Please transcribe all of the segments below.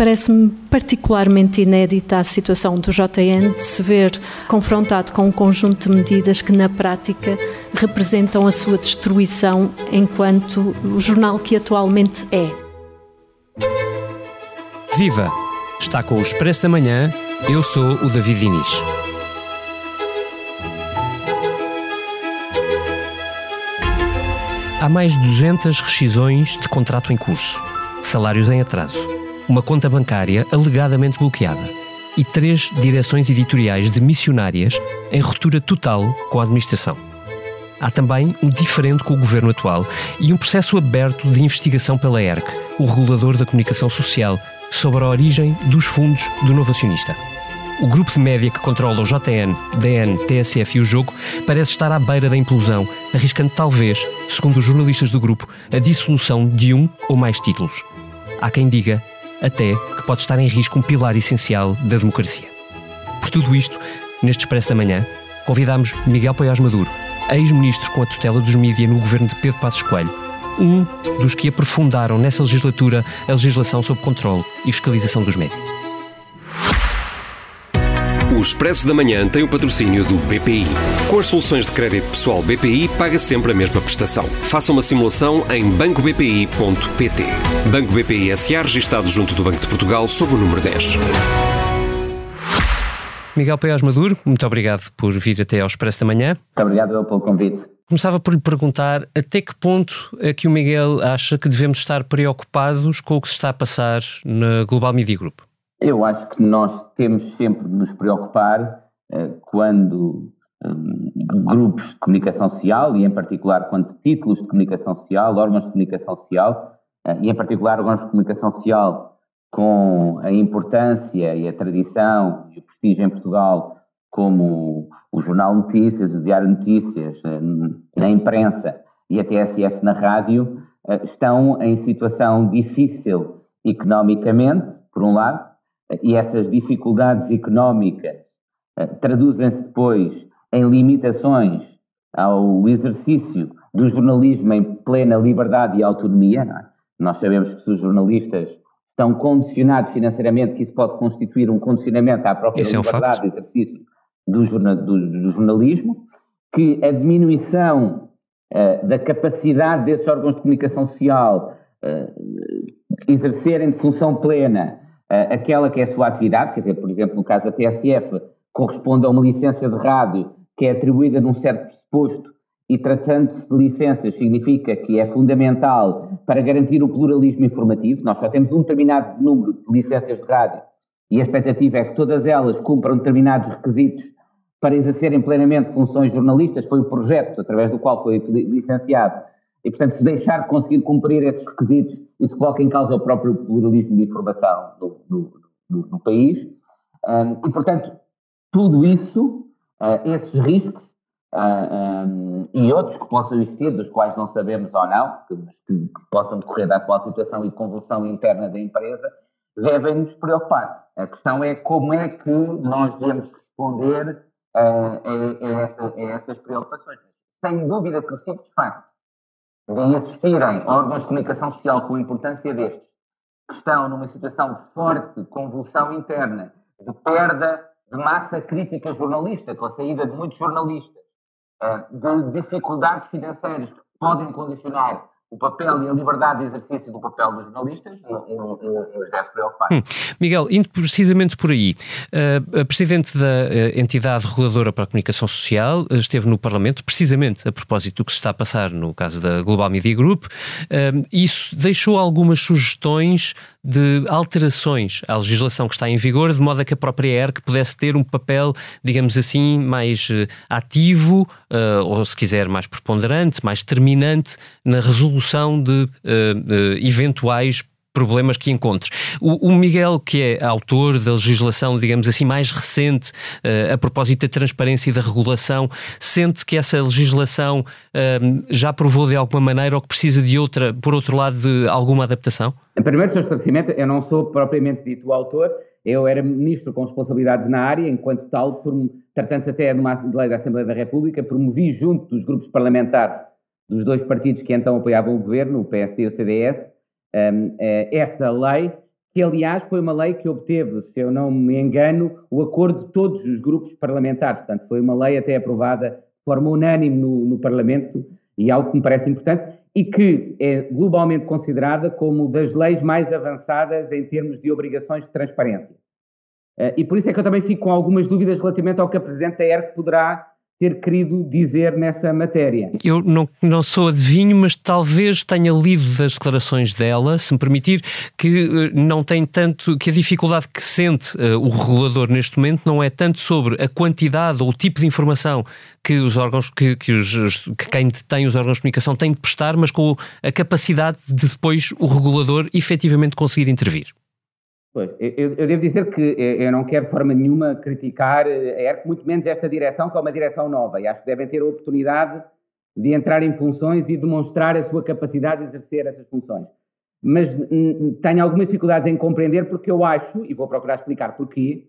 Parece-me particularmente inédita a situação do JN de se ver confrontado com um conjunto de medidas que, na prática, representam a sua destruição enquanto o jornal que atualmente é. Viva! Está com o Expresso da Manhã. Eu sou o David Diniz. Há mais de 200 rescisões de contrato em curso, salários em atraso uma conta bancária alegadamente bloqueada e três direções editoriais de missionárias em ruptura total com a administração. Há também um diferente com o governo atual e um processo aberto de investigação pela ERC, o regulador da comunicação social, sobre a origem dos fundos do novo acionista. O grupo de média que controla o JN, DN, TSF e o jogo parece estar à beira da implosão, arriscando talvez, segundo os jornalistas do grupo, a dissolução de um ou mais títulos. Há quem diga até que pode estar em risco um pilar essencial da democracia. Por tudo isto, neste Expresso da Manhã, convidamos Miguel Poiás Maduro, ex-ministro com a tutela dos mídias no governo de Pedro Passos Coelho, um dos que aprofundaram nessa legislatura a legislação sobre controle e fiscalização dos médios. O Expresso da Manhã tem o patrocínio do BPI. Com as soluções de crédito pessoal BPI, paga sempre a mesma prestação. Faça uma simulação em bancobpi.pt. Banco BPI S.A. registado junto do Banco de Portugal sob o número 10. Miguel Paiás Maduro, muito obrigado por vir até ao Expresso da Manhã. Muito obrigado pelo convite. Começava por lhe perguntar até que ponto é que o Miguel acha que devemos estar preocupados com o que se está a passar na Global Media Group? Eu acho que nós temos sempre de nos preocupar eh, quando eh, grupos de comunicação social, e em particular quando títulos de comunicação social, órgãos de comunicação social, eh, e em particular órgãos de comunicação social com a importância e a tradição e o prestígio em Portugal como o Jornal Notícias, o Diário Notícias, na imprensa e a TSF na rádio, estão em situação difícil economicamente, por um lado, e essas dificuldades económicas eh, traduzem-se depois em limitações ao exercício do jornalismo em plena liberdade e autonomia. É? Nós sabemos que se os jornalistas estão condicionados financeiramente, que isso pode constituir um condicionamento à própria isso liberdade é um de exercício do, jornal, do, do, jornalismo, que a diminuição uh, da capacidade desses órgãos de comunicação social uh, exercerem de função plena aquela que é a sua atividade, quer dizer, por exemplo, no caso da TSF, corresponde a uma licença de rádio que é atribuída num certo pressuposto e tratando-se de licenças significa que é fundamental para garantir o pluralismo informativo. Nós só temos um determinado número de licenças de rádio e a expectativa é que todas elas cumpram determinados requisitos para exercerem plenamente funções jornalistas. Foi o projeto através do qual foi licenciado e, portanto, se deixar de conseguir cumprir esses requisitos, isso coloca em causa o próprio pluralismo de informação no, no, no, no país. Um, e, portanto, tudo isso, uh, esses riscos uh, um, e outros que possam existir, dos quais não sabemos ou não, que, que, que possam decorrer da atual situação e convulsão interna da empresa, devem nos preocupar. A questão é como é que nós devemos responder uh, a, a, essa, a essas preocupações. Sem dúvida que o simples facto de existirem órgãos de comunicação social com importância destes, que estão numa situação de forte convulsão interna, de perda de massa crítica jornalista, com a saída de muitos jornalistas, eh, de dificuldades financeiras que podem condicionar o papel e a liberdade de exercício do papel dos jornalistas nos deve preocupar. Hum. Miguel, indo precisamente por aí, uh, a Presidente da uh, entidade reguladora para a comunicação social uh, esteve no Parlamento, precisamente a propósito do que se está a passar no caso da Global Media Group. isso deixou algumas sugestões de alterações à legislação que está em vigor, de modo a que a própria ERC pudesse ter um papel, digamos assim, mais ativo, ou se quiser, mais preponderante, mais determinante na resolução solução de uh, eventuais problemas que encontre. O, o, Miguel, que é autor da legislação, digamos assim, mais recente uh, a propósito da transparência e da regulação, sente que essa legislação uh, já provou de alguma maneira ou que precisa de outra, por outro lado, de alguma adaptação? Primeiro, seu esclarecimento, eu não sou propriamente dito autor, eu era ministro com responsabilidades na área, enquanto tal, tratando-se até de uma lei da Assembleia da República, promovi junto dos grupos parlamentares dos dois partidos que então apoiavam o governo, o PSD e o CDS, um, eh, essa lei que aliás foi uma lei que obteve, se eu não me engano, o acordo de todos os grupos parlamentares. Portanto, foi uma lei até aprovada de forma unânime no, no Parlamento e algo que me parece importante e que é globalmente considerada como das leis mais avançadas em termos de obrigações de transparência. Uh, e por isso é que eu também fico com algumas dúvidas relativamente ao que a Presidente da ERC poderá ter querido dizer nessa matéria. Eu não, não sou adivinho, mas talvez tenha lido das declarações dela, se me permitir, que eh, não tem tanto, que a dificuldade que sente uh, o regulador neste momento não é tanto sobre a quantidade ou o tipo de informação que os órgãos, que, que, os, que quem detém os órgãos de comunicação tem de prestar, mas com a capacidade de depois o regulador efetivamente conseguir intervir. Pois, eu, eu, devo dizer que eu não quero de forma nenhuma criticar a ERC, muito menos esta direção, que é uma direção nova, e acho que devem ter a oportunidade de entrar em funções e demonstrar a sua capacidade de exercer essas funções. Mas tenho algumas dificuldades em compreender porque eu acho, e vou procurar explicar porquê,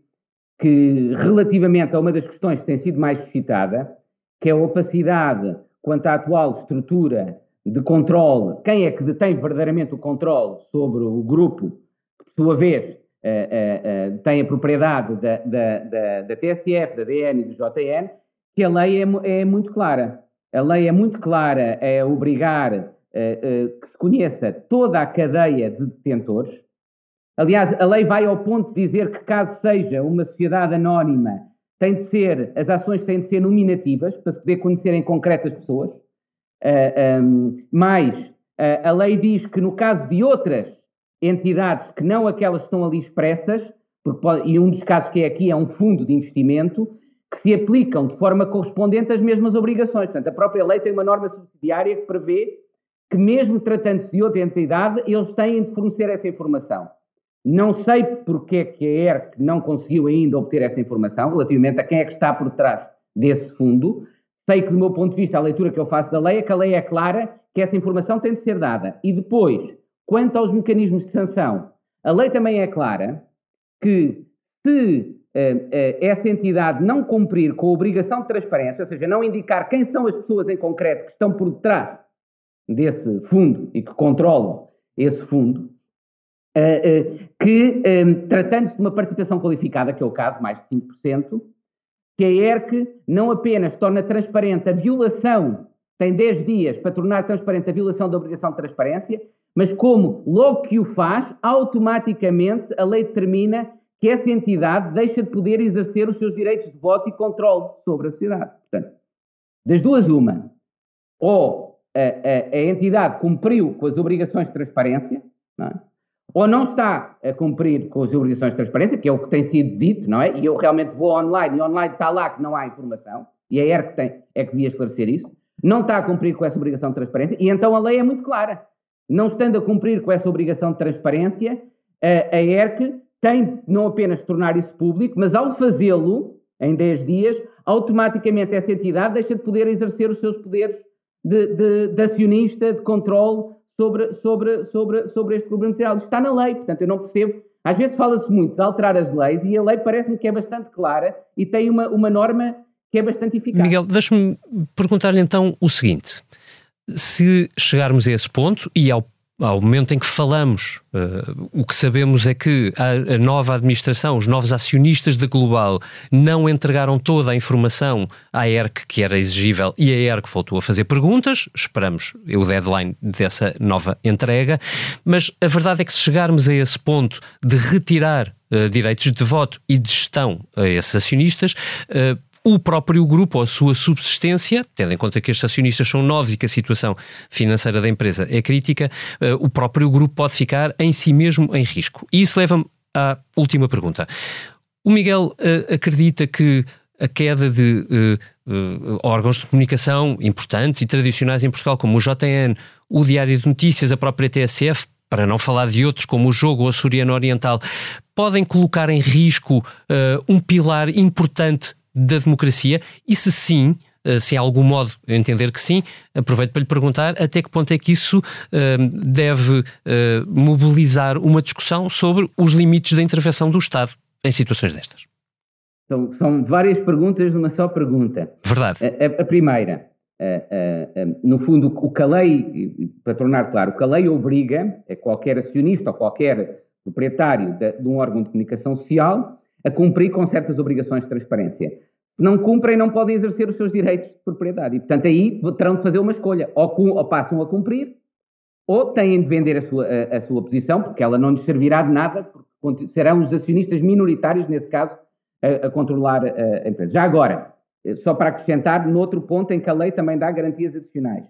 que relativamente a uma das questões que tem sido mais suscitada, que é a opacidade quanto à atual estrutura de controle, quem é que detém verdadeiramente o controle sobre o grupo por sua vez, uh, uh, tem a propriedade da, da, da, da, TSF, da DN e do JN, que a lei é, é muito clara. A lei é muito clara a obrigar que se conheça toda a cadeia de detentores. Aliás, a lei vai ao ponto de dizer que, caso seja uma sociedade anónima, tem de ser, as ações têm de ser nominativas para se poder conhecer em concreto as pessoas. Uh, um, mais, uh, a lei diz que no caso de outras entidades que não aquelas que estão ali expressas, pode, e um dos casos que é aqui é um fundo de investimento, que se aplicam de forma correspondente às mesmas obrigações. Portanto, a própria lei tem uma norma subsidiária que prevê que, mesmo tratando-se de outra entidade, eles têm de fornecer essa informação. Não sei porque é que a ERC não conseguiu ainda obter essa informação relativamente a quem é que está por trás desse fundo. Sei que, do meu ponto de vista, a leitura que eu faço da lei é que a lei é clara que essa informação tem de ser dada. E depois, Quanto aos mecanismos de sanção, a lei também é clara que se uh, uh, essa entidade não cumprir com a obrigação de transparência, ou seja, não indicar quem são as pessoas em concreto que estão por detrás desse fundo e que controlam esse fundo, uh, que, tratando-se de uma participação qualificada, que é o caso, mais de 5%, que a ERC não apenas torna transparente a violação, tem 10 dias para tornar transparente a violação da obrigação de transparência, mas como logo que o faz, automaticamente a lei determina que essa entidade deixa de poder exercer os seus direitos de voto e controle sobre a sociedade. Portanto, das duas, uma, ou a, a, a entidade cumpriu com as obrigações de transparência, não é? ou não está a cumprir com as obrigações de transparência, que é o que tem sido dito, não é? E eu realmente vou online e online está lá que não há informação, e a ERC tem, é que devia esclarecer isso, não está a cumprir com essa obrigação de transparência, e então a lei é muito clara. Não estando a cumprir com essa obrigação de transparência, a, a ERC tem de não apenas tornar isso público, mas ao fazê-lo, em 10 dias, automaticamente essa entidade deixa de poder exercer os seus poderes de, de, de acionista, de controle sobre, sobre, sobre, sobre este problema social. Está na lei, portanto, eu não percebo. Às vezes fala-se muito de alterar as leis e a lei parece-me que é bastante clara e tem uma, uma norma que é bastante eficaz. Miguel, deixa-me perguntar-lhe então o seguinte se chegarmos a esse ponto e ao ao momento em que falamos, uh, o que sabemos é que a, a, nova administração, os novos acionistas da Global, não entregaram toda a informação à ERC que era exigível e a ERC voltou a fazer perguntas. Esperamos o deadline dessa nova entrega. Mas a verdade é que se chegarmos a esse ponto de retirar uh, direitos de voto e de gestão a esses acionistas, uh, o próprio grupo ou a sua subsistência, tendo em conta que estes acionistas são novos e que a situação financeira da empresa é crítica, uh, o próprio grupo pode ficar em si mesmo em risco. E isso leva-me à última pergunta. O Miguel uh, acredita que a queda de uh, órgãos de comunicação importantes e tradicionais em Portugal, como o JN, o Diário de Notícias, a própria TSF, para não falar de outros como o Jogo ou a Soriano Oriental, podem colocar em risco um pilar importante da democracia e se sim, eh, se há algum modo entender que sim, aproveito para lhe perguntar até que ponto é que isso uh, deve uh, mobilizar uma discussão sobre os limites da intervenção do Estado em situações destas. São, são várias perguntas numa só pergunta. Verdade. A, a, a primeira, no fundo, o que a lei, para tornar claro, o que a lei obriga a qualquer acionista ou qualquer proprietário de, de um órgão de comunicação social, a cumprir com certas obrigações de transparência. Se não cumprem, não podem exercer os seus direitos de propriedade. E, portanto, aí terão de fazer uma escolha. Ou, ou passam a cumprir, ou têm de vender a sua, a, a, sua posição, porque ela não lhes servirá de nada, porque serão os acionistas minoritários, nesse caso, a, a controlar a, a empresa. Já agora, só para acrescentar, noutro ponto em que a lei também dá garantias adicionais.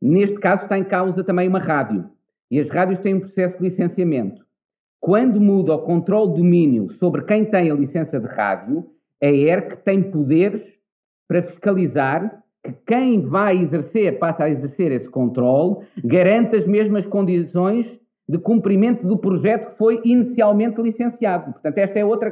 Neste caso está em causa também uma rádio. E as rádios têm um processo de licenciamento. Quando muda o controle de domínio sobre quem tem a licença de rádio, a ERC tem poderes para fiscalizar que quem vai exercer, passa a exercer esse controle, garante as mesmas condições de cumprimento do projeto que foi inicialmente licenciado. Portanto, esta é outra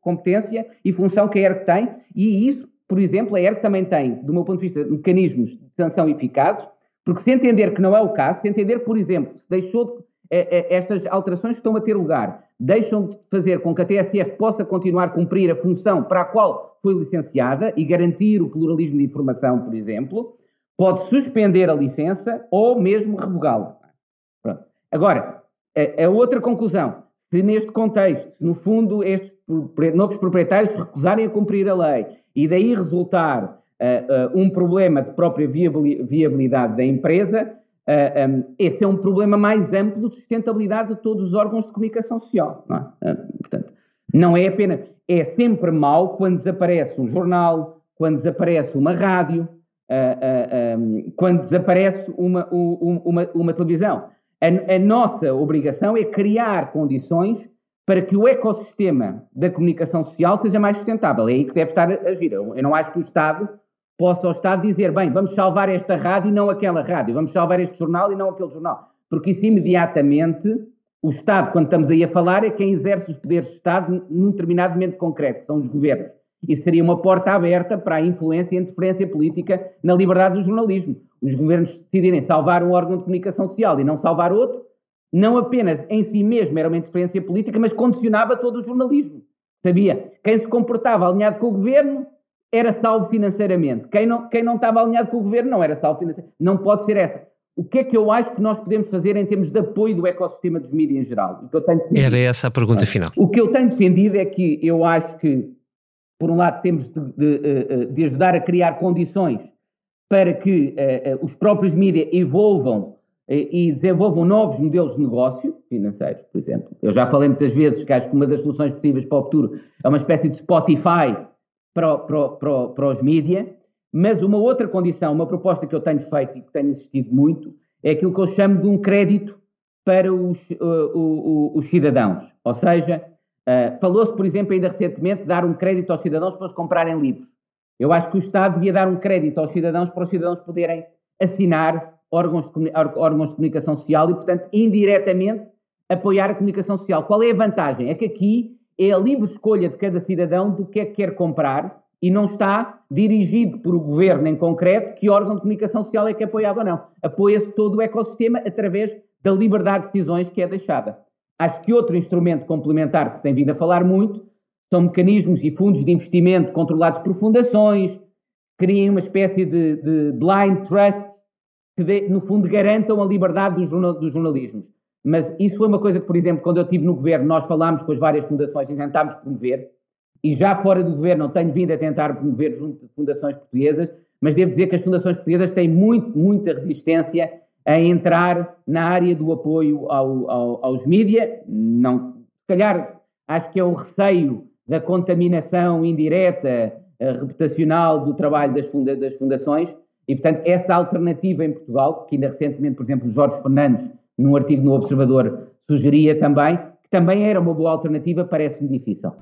competência e função que a ERC tem, e isso, por exemplo, a ERC também tem, do meu ponto de vista, mecanismos de sanção eficazes, porque se entender que não é o caso, se entender, por exemplo, se deixou de, é, é, estas alterações que estão a ter lugar deixam de fazer com que a TSF possa continuar a cumprir a função para a qual foi licenciada e garantir o pluralismo de informação, por exemplo, pode suspender a licença ou mesmo revogá-la. Agora, a, a, outra conclusão, se neste contexto, no fundo estes novos proprietários recusarem a cumprir a lei e daí resultar uh, uh, um problema de própria viabilidade da empresa, Ah, um, esse é um problema mais amplo de sustentabilidade de todos os órgãos de comunicação social. Não é? Uh, portanto, não é apenas. É sempre mau quando desaparece um jornal, quando desaparece uma rádio, quando desaparece uma, uma, uma televisão. A, a, nossa obrigação é criar condições para que o ecossistema da comunicação social seja mais sustentável. É aí que deve estar a agir. Eu não acho que o Estado possa o Estado dizer, bem, vamos salvar esta rádio e não aquela rádio, vamos salvar este jornal e não aquele jornal. Porque isso imediatamente, o Estado, quando estamos aí a falar, é quem exerce os poderes de Estado num determinado momento concreto, são os governos. Isso seria uma porta aberta para a influência e interferência política na liberdade do jornalismo. Os governos decidirem salvar um órgão de comunicação social e não salvar outro, não apenas em si mesmo era uma interferência política, mas condicionava todo o jornalismo. Sabia? Quem se comportava alinhado com o governo era salvo financeiramente. Quem não, quem não estava alinhado com o governo não era salvo financeiramente. Não pode ser essa. O que é que eu acho que nós podemos fazer em termos de apoio do ecossistema dos mídias em geral? O que eu tenho Era essa a pergunta final. O que eu tenho defendido é que eu acho que, por um lado, temos de, de, eh, eh, de ajudar a criar condições para que uh, os próprios mídias evolvam e desenvolvam novos modelos de negócio financeiros, por exemplo. Eu já falei muitas vezes que acho que uma das soluções possíveis para o futuro é uma espécie de Spotify para, para, para, para os mídia, mas uma outra condição, uma proposta que eu tenho feito e que tenho insistido muito, é aquilo que eu chamo de um crédito para os, uh, os cidadãos. Ou seja, uh, falou-se, por exemplo, ainda recentemente, de dar um crédito aos cidadãos para eles comprarem livros. Eu acho que o Estado devia dar um crédito aos cidadãos para os cidadãos poderem assinar órgãos de, órgãos de comunicação social e, portanto, indiretamente apoiar a comunicação social. Qual é a vantagem? É que aqui é a livre escolha de cada cidadão do que é que quer comprar e não está dirigido por o governo em concreto que órgão de comunicação social é que é apoiado ou não. Apoia-se todo o ecossistema através da liberdade de decisões que é deixada. Acho que outro instrumento complementar que se tem vindo a falar muito são mecanismos e fundos de investimento controlados por fundações, criem uma espécie de, de blind trust que, de, no fundo, garantam a liberdade dos, jornal, dos jornalismos. Mas isso foi uma coisa que, por exemplo, quando eu estive no governo, nós falámos com as várias fundações e tentámos promover, e já fora do governo não tenho vindo a tentar promover junto de fundações portuguesas, mas devo dizer que as fundações portuguesas têm muito, muita resistência a entrar na área do apoio ao, ao, aos mídia. Não, se calhar acho que é o receio da contaminação indireta, uh, reputacional do trabalho das, funda, das fundações, e portanto essa alternativa em Portugal, que ainda recentemente, por exemplo, Jorge Fernandes num artigo no Observador, sugeria também, que também era uma boa alternativa, parece-me difícil.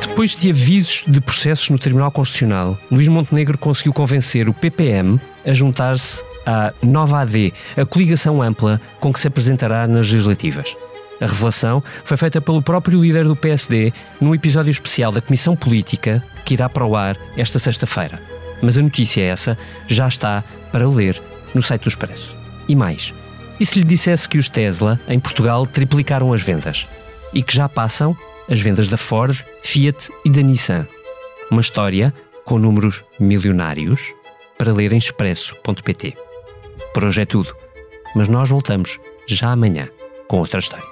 Depois de avisos de processos no Tribunal Constitucional, Luís Montenegro conseguiu convencer o PPM a juntar-se à Nova AD, a coligação ampla com que se apresentará nas legislativas. A revelação foi feita pelo próprio líder do PSD num episódio especial da Comissão Política que irá para o ar esta sexta-feira. Mas a notícia é essa já está para ler no site do Expresso. E mais, e se lhe dissesse que os Tesla em Portugal triplicaram as vendas e que já passam as vendas da Ford, Fiat e da Nissan? Uma história com números milionários para ler em expresso.pt. Por hoje é tudo. Mas nós voltamos já amanhã com outra história.